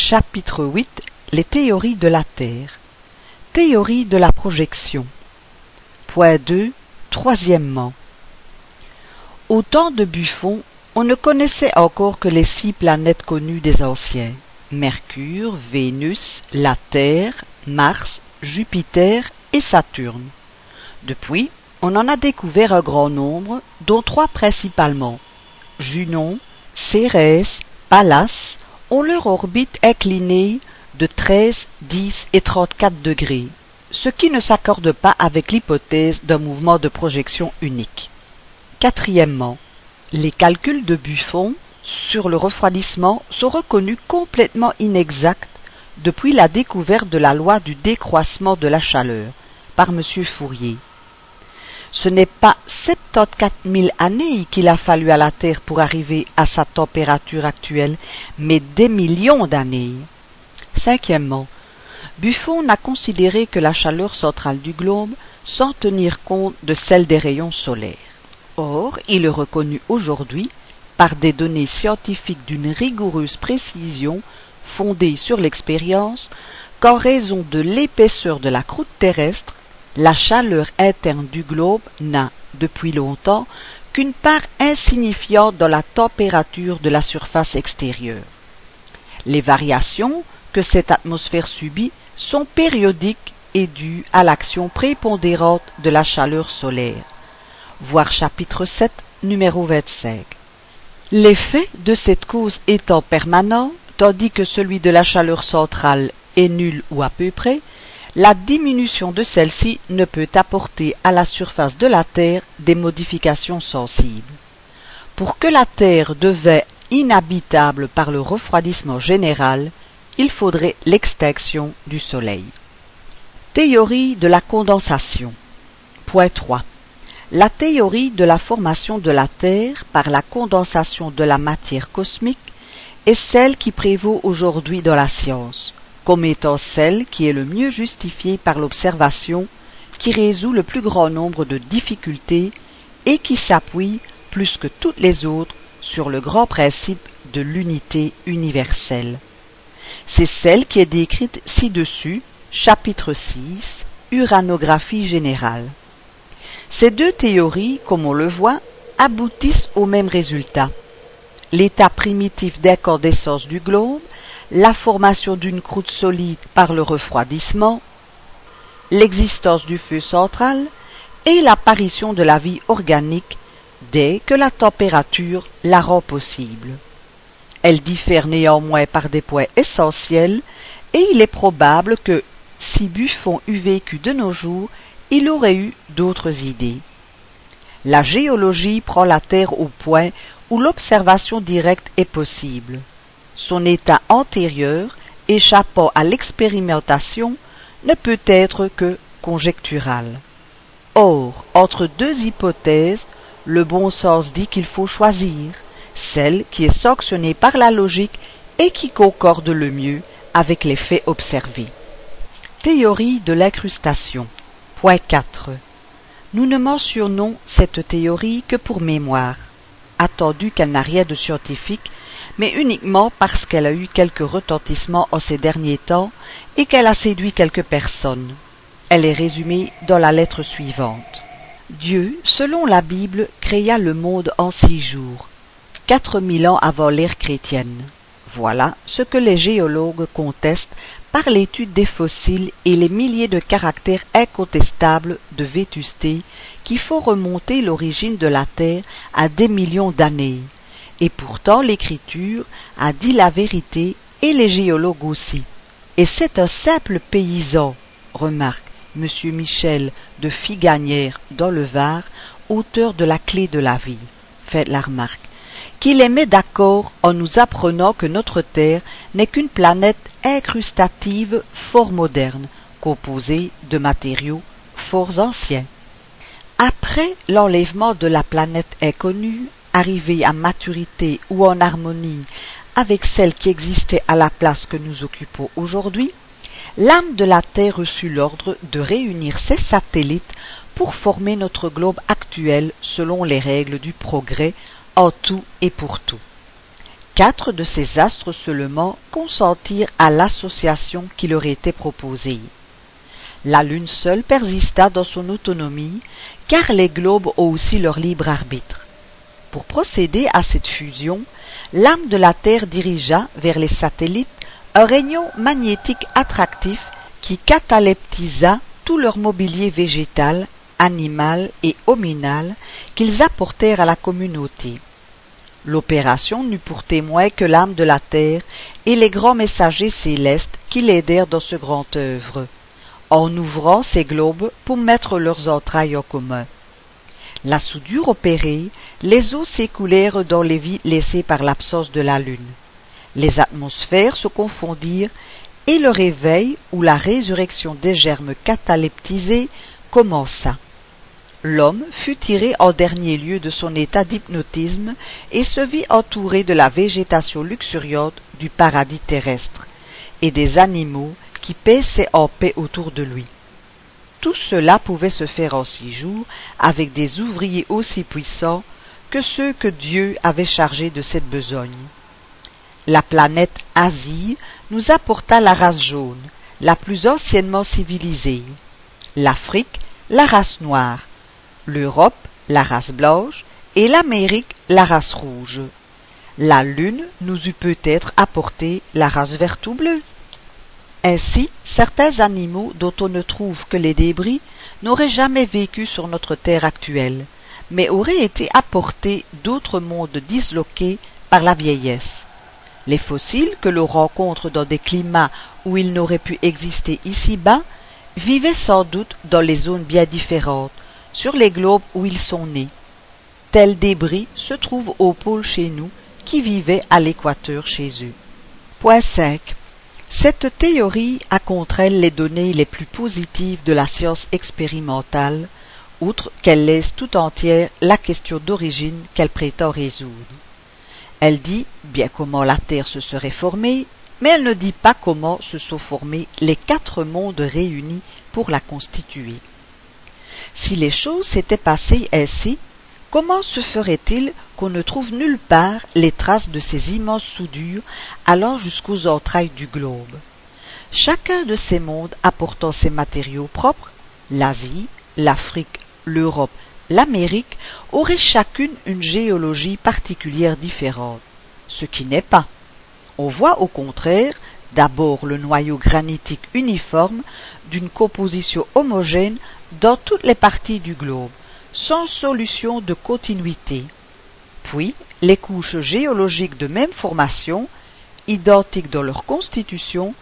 Chapitre 8 Les théories de la Terre. Théorie de la projection. Point 2 Troisièmement. Au temps de Buffon, on ne connaissait encore que les six planètes connues des anciens. Mercure, Vénus, la Terre, Mars, Jupiter et Saturne. Depuis, on en a découvert un grand nombre, dont trois principalement. Junon, Cérès, Pallas, ont leur orbite inclinée de 13, 10 et 34 degrés, ce qui ne s'accorde pas avec l'hypothèse d'un mouvement de projection unique. Quatrièmement, les calculs de Buffon sur le refroidissement sont reconnus complètement inexacts depuis la découverte de la loi du décroissement de la chaleur par M. Fourier. Ce n'est pas 74 000 années qu'il a fallu à la Terre pour arriver à sa température actuelle, mais des millions d'années. Cinquièmement, Buffon n'a considéré que la chaleur centrale du globe sans tenir compte de celle des rayons solaires. Or, il est reconnu aujourd'hui, par des données scientifiques d'une rigoureuse précision fondée sur l'expérience, qu'en raison de l'épaisseur de la croûte terrestre, la chaleur interne du globe n'a, depuis longtemps, qu'une part insignifiante dans la température de la surface extérieure. Les variations que cette atmosphère subit sont périodiques et dues à l'action prépondérante de la chaleur solaire. Voir chapitre 7, numéro 25. L'effet de cette cause étant permanent, tandis que celui de la chaleur centrale est nul ou à peu près, la diminution de celle-ci ne peut apporter à la surface de la Terre des modifications sensibles. Pour que la Terre devint inhabitable par le refroidissement général, il faudrait l'extinction du Soleil. Théorie de la condensation. Point 3. La théorie de la formation de la Terre par la condensation de la matière cosmique est celle qui prévaut aujourd'hui dans la science comme étant celle qui est le mieux justifiée par l'observation, qui résout le plus grand nombre de difficultés et qui s'appuie, plus que toutes les autres, sur le grand principe de l'unité universelle. C'est celle qui est décrite ci-dessus, chapitre 6, Uranographie générale. Ces deux théories, comme on le voit, aboutissent au même résultat. L'état primitif d'incandescence du globe la formation d'une croûte solide par le refroidissement, l'existence du feu central et l'apparition de la vie organique dès que la température la rend possible. Elle diffère néanmoins par des points essentiels et il est probable que, si Buffon eût vécu de nos jours, il aurait eu d'autres idées. La géologie prend la Terre au point où l'observation directe est possible son état antérieur, échappant à l'expérimentation, ne peut être que conjectural. Or, entre deux hypothèses, le bon sens dit qu'il faut choisir celle qui est sanctionnée par la logique et qui concorde le mieux avec les faits observés. Théorie de l'incrustation. Point 4. Nous ne mentionnons cette théorie que pour mémoire, attendu qu'elle n'a rien de scientifique mais uniquement parce qu'elle a eu quelques retentissements en ces derniers temps et qu'elle a séduit quelques personnes. Elle est résumée dans la lettre suivante. Dieu, selon la Bible, créa le monde en six jours, quatre mille ans avant l'ère chrétienne. Voilà ce que les géologues contestent par l'étude des fossiles et les milliers de caractères incontestables de vétusté qui font remonter l'origine de la Terre à des millions d'années. Et pourtant l'Écriture a dit la vérité et les géologues aussi. Et c'est un simple paysan, remarque M. Michel de Figanière dans le Var, auteur de la clé de la vie. Faites la remarque. Qu'il est met d'accord en nous apprenant que notre Terre n'est qu'une planète incrustative fort moderne, composée de matériaux fort anciens. Après l'enlèvement de la planète inconnue, arrivée à maturité ou en harmonie avec celle qui existait à la place que nous occupons aujourd'hui, l'âme de la Terre reçut l'ordre de réunir ses satellites pour former notre globe actuel selon les règles du progrès en tout et pour tout. quatre de ces astres seulement consentirent à l'association qui leur était proposée. La Lune seule persista dans son autonomie, car les globes ont aussi leur libre arbitre. Pour procéder à cette fusion, l'âme de la Terre dirigea vers les satellites un rayon magnétique attractif qui cataleptisa tout leur mobilier végétal, animal et hominal qu'ils apportèrent à la communauté. L'opération n'eut pour témoin que l'âme de la terre et les grands messagers célestes qui l'aidèrent dans ce grand œuvre, en ouvrant ces globes pour mettre leurs entrailles en commun. La soudure opérée, les eaux s'écoulèrent dans les vies laissées par l'absence de la lune. Les atmosphères se confondirent et le réveil ou la résurrection des germes cataleptisés commença. L'homme fut tiré en dernier lieu de son état d'hypnotisme et se vit entouré de la végétation luxuriante du paradis terrestre et des animaux qui paissaient en paix autour de lui. Tout cela pouvait se faire en six jours avec des ouvriers aussi puissants que ceux que Dieu avait chargés de cette besogne. La planète Asie nous apporta la race jaune, la plus anciennement civilisée, l'Afrique, la race noire, l'Europe, la race blanche, et l'Amérique, la race rouge. La Lune nous eût peut-être apporté la race verte ou bleue. Ainsi, certains animaux dont on ne trouve que les débris n'auraient jamais vécu sur notre terre actuelle, mais auraient été apportés d'autres mondes disloqués par la vieillesse. Les fossiles que l'on rencontre dans des climats où ils n'auraient pu exister ici-bas vivaient sans doute dans les zones bien différentes, sur les globes où ils sont nés. Tels débris se trouvent au pôle chez nous, qui vivaient à l'équateur chez eux. Point 5. Cette théorie a contre elle les données les plus positives de la science expérimentale, outre qu'elle laisse tout entière la question d'origine qu'elle prétend résoudre. Elle dit bien comment la Terre se serait formée, mais elle ne dit pas comment se sont formés les quatre mondes réunis pour la constituer. Si les choses s'étaient passées ainsi, Comment se ferait-il qu'on ne trouve nulle part les traces de ces immenses soudures allant jusqu'aux entrailles du globe? Chacun de ces mondes apportant ses matériaux propres, l'Asie, l'Afrique, l'Europe, l'Amérique, aurait chacune une géologie particulière différente, ce qui n'est pas. On voit au contraire d'abord le noyau granitique uniforme d'une composition homogène dans toutes les parties du globe, sans solution de continuité. Puis, les couches géologiques de même formation, identiques dans leur constitution,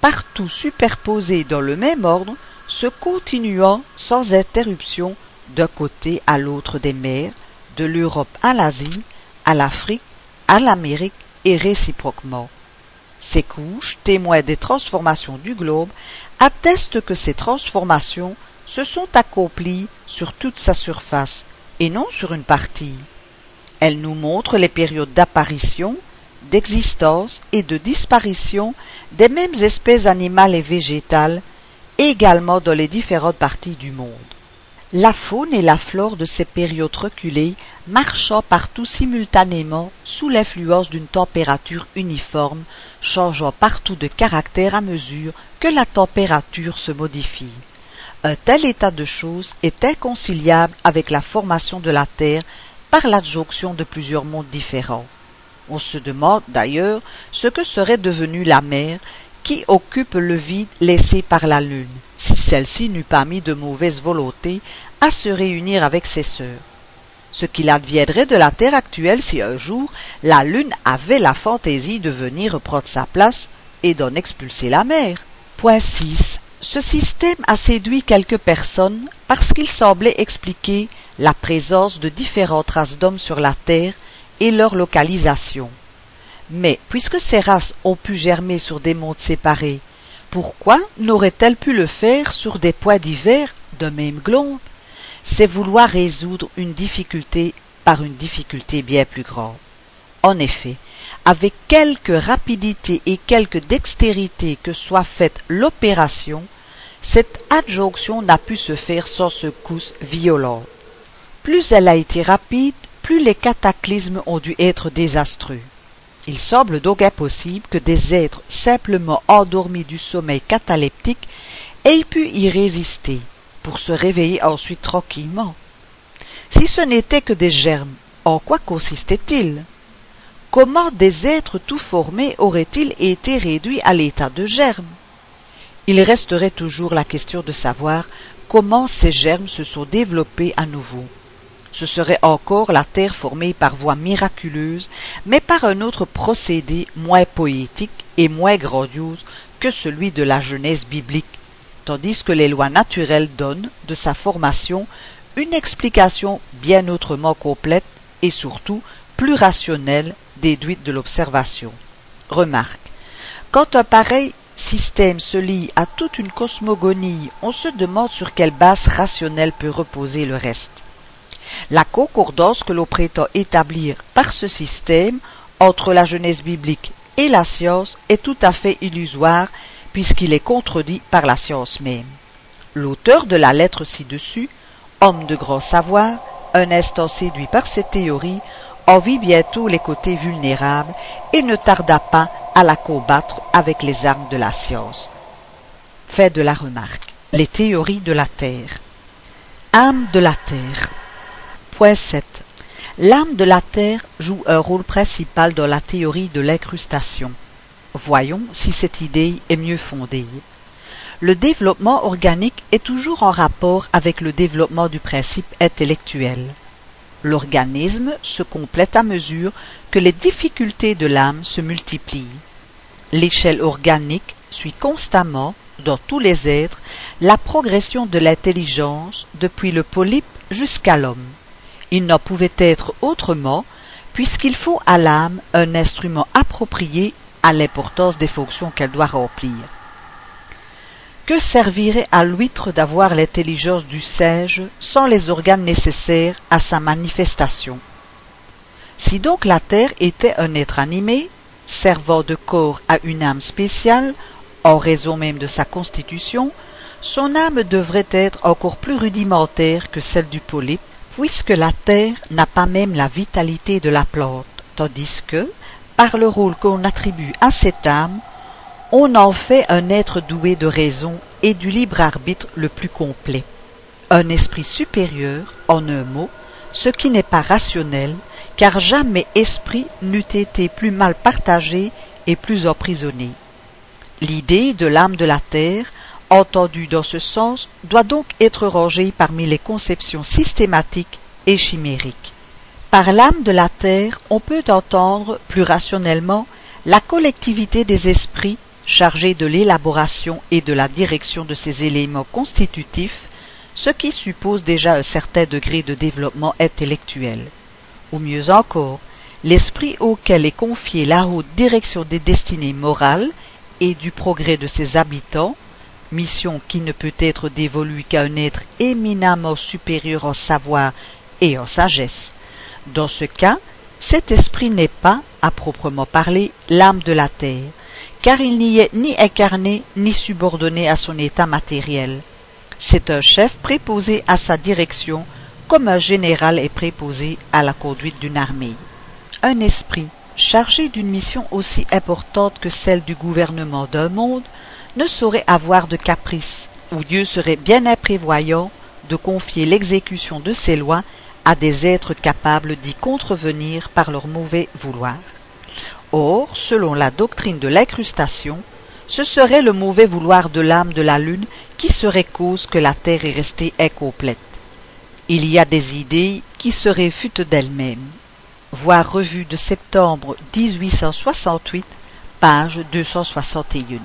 partout superposées dans le même ordre, se continuant sans interruption d'un côté à l'autre des mers, de l'Europe à l'Asie, à l'Afrique, à l'Amérique et réciproquement. Ces couches, témoins des transformations du globe, attestent que ces transformations se sont accomplies sur toute sa surface et non sur une partie. Elle nous montre les périodes d'apparition, d'existence et de disparition des mêmes espèces animales et végétales, également dans les différentes parties du monde. La faune et la flore de ces périodes reculées marchant partout simultanément sous l'influence d'une température uniforme, changeant partout de caractère à mesure que la température se modifie. Un tel état de choses est inconciliable avec la formation de la Terre par l'adjonction de plusieurs mondes différents. On se demande d'ailleurs ce que serait devenue la mer qui occupe le vide laissé par la Lune, si celle-ci n'eût pas mis de mauvaise volonté à se réunir avec ses sœurs. Ce qu'il adviendrait de la Terre actuelle si un jour la Lune avait la fantaisie de venir prendre sa place et d'en expulser la mer. Point 6. Ce système a séduit quelques personnes parce qu'il semblait expliquer la présence de différentes races d'hommes sur la Terre et leur localisation. Mais puisque ces races ont pu germer sur des mondes séparés, pourquoi n'auraient-elles pu le faire sur des points divers d'un même globe? C'est vouloir résoudre une difficulté par une difficulté bien plus grande. En effet, avec quelque rapidité et quelque dextérité que soit faite l'opération, cette adjonction n'a pu se faire sans secousse violente. Plus elle a été rapide, plus les cataclysmes ont dû être désastreux. Il semble donc impossible que des êtres simplement endormis du sommeil cataleptique aient pu y résister, pour se réveiller ensuite tranquillement. Si ce n'était que des germes, en quoi consistait-il? Comment des êtres tout formés auraient-ils été réduits à l'état de germes Il resterait toujours la question de savoir comment ces germes se sont développés à nouveau. Ce serait encore la terre formée par voie miraculeuse, mais par un autre procédé moins poétique et moins grandiose que celui de la Genèse biblique, tandis que les lois naturelles donnent de sa formation une explication bien autrement complète et surtout plus rationnelle déduite de l'observation. Remarque. Quand un pareil système se lie à toute une cosmogonie, on se demande sur quelle base rationnelle peut reposer le reste. La concordance que l'on prétend établir par ce système entre la Genèse biblique et la science est tout à fait illusoire puisqu'il est contredit par la science même. L'auteur de la lettre ci-dessus, homme de grand savoir, un instant séduit par cette théorie, en vit bientôt les côtés vulnérables et ne tarda pas à la combattre avec les armes de la science. Fait de la remarque. Les théories de la Terre. Âme de la Terre. Point 7. L'âme de la Terre joue un rôle principal dans la théorie de l'incrustation. Voyons si cette idée est mieux fondée. Le développement organique est toujours en rapport avec le développement du principe intellectuel. L'organisme se complète à mesure que les difficultés de l'âme se multiplient. L'échelle organique suit constamment, dans tous les êtres, la progression de l'intelligence depuis le polype jusqu'à l'homme. Il n'en pouvait être autrement, puisqu'il faut à l'âme un instrument approprié à l'importance des fonctions qu'elle doit remplir. Que servirait à l'huître d'avoir l'intelligence du singe sans les organes nécessaires à sa manifestation? Si donc la terre était un être animé, servant de corps à une âme spéciale, en raison même de sa constitution, son âme devrait être encore plus rudimentaire que celle du polype, puisque la terre n'a pas même la vitalité de la plante, tandis que, par le rôle qu'on attribue à cette âme, on en fait un être doué de raison et du libre arbitre le plus complet. Un esprit supérieur, en un mot, ce qui n'est pas rationnel, car jamais esprit n'eût été plus mal partagé et plus emprisonné. L'idée de l'âme de la terre, entendue dans ce sens, doit donc être rangée parmi les conceptions systématiques et chimériques. Par l'âme de la terre, on peut entendre, plus rationnellement, la collectivité des esprits chargé de l'élaboration et de la direction de ces éléments constitutifs, ce qui suppose déjà un certain degré de développement intellectuel. Ou mieux encore, l'esprit auquel est confiée la haute direction des destinées morales et du progrès de ses habitants, mission qui ne peut être dévolue qu'à un être éminemment supérieur en savoir et en sagesse. Dans ce cas, cet esprit n'est pas, à proprement parler, l'âme de la terre, car il n'y est ni incarné ni subordonné à son état matériel. C'est un chef préposé à sa direction, comme un général est préposé à la conduite d'une armée. Un esprit, chargé d'une mission aussi importante que celle du gouvernement d'un monde, ne saurait avoir de caprice, où Dieu serait bien imprévoyant de confier l'exécution de ses lois à des êtres capables d'y contrevenir par leur mauvais vouloir. Or, selon la doctrine de l'incrustation, ce serait le mauvais vouloir de l'âme de la Lune qui serait cause que la Terre est restée incomplète. Il y a des idées qui se réfutent d'elles-mêmes. Voir revue de septembre 1868, page 261.